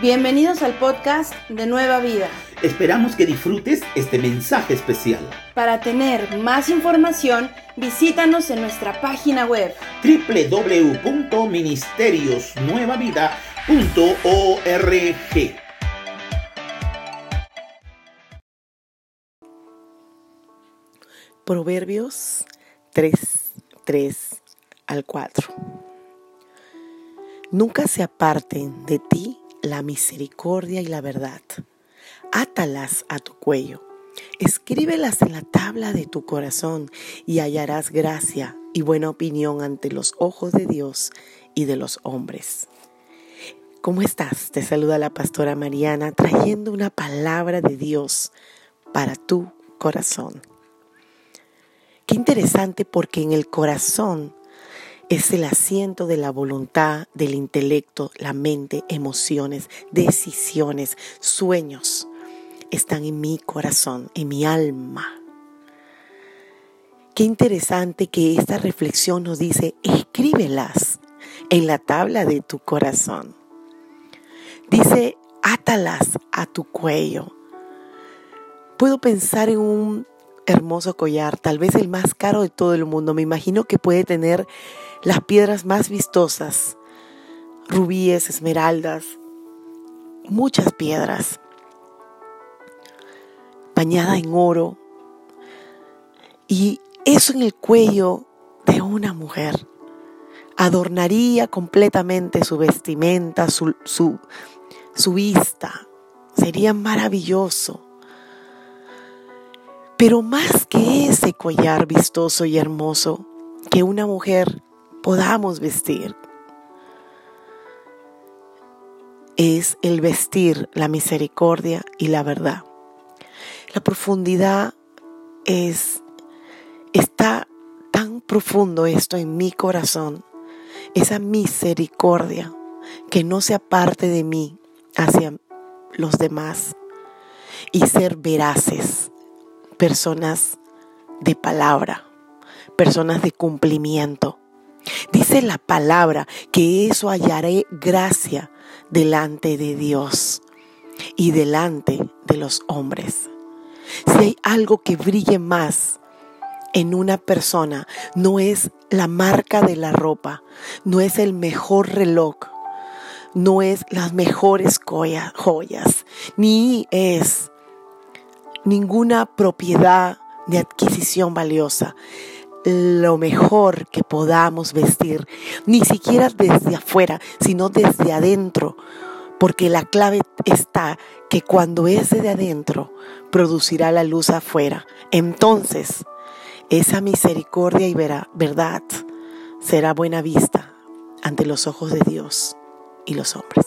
Bienvenidos al podcast de Nueva Vida. Esperamos que disfrutes este mensaje especial. Para tener más información, visítanos en nuestra página web www.ministeriosnuevavida.org. Proverbios 3, 3 al 4. Nunca se aparten de ti la misericordia y la verdad. Átalas a tu cuello. Escríbelas en la tabla de tu corazón y hallarás gracia y buena opinión ante los ojos de Dios y de los hombres. ¿Cómo estás? Te saluda la pastora Mariana trayendo una palabra de Dios para tu corazón. Qué interesante porque en el corazón es el asiento de la voluntad, del intelecto, la mente, emociones, decisiones, sueños. Están en mi corazón, en mi alma. Qué interesante que esta reflexión nos dice, escríbelas en la tabla de tu corazón. Dice, átalas a tu cuello. Puedo pensar en un hermoso collar, tal vez el más caro de todo el mundo. Me imagino que puede tener las piedras más vistosas, rubíes, esmeraldas, muchas piedras, bañada en oro, y eso en el cuello de una mujer adornaría completamente su vestimenta, su, su, su vista, sería maravilloso. Pero más que ese collar vistoso y hermoso que una mujer podamos vestir. Es el vestir la misericordia y la verdad. La profundidad es, está tan profundo esto en mi corazón, esa misericordia que no se aparte de mí hacia los demás y ser veraces, personas de palabra, personas de cumplimiento Dice la palabra que eso hallaré gracia delante de Dios y delante de los hombres. Si hay algo que brille más en una persona, no es la marca de la ropa, no es el mejor reloj, no es las mejores joyas, ni es ninguna propiedad de adquisición valiosa lo mejor que podamos vestir, ni siquiera desde afuera, sino desde adentro, porque la clave está que cuando es de adentro, producirá la luz afuera. Entonces, esa misericordia y verdad será buena vista ante los ojos de Dios y los hombres.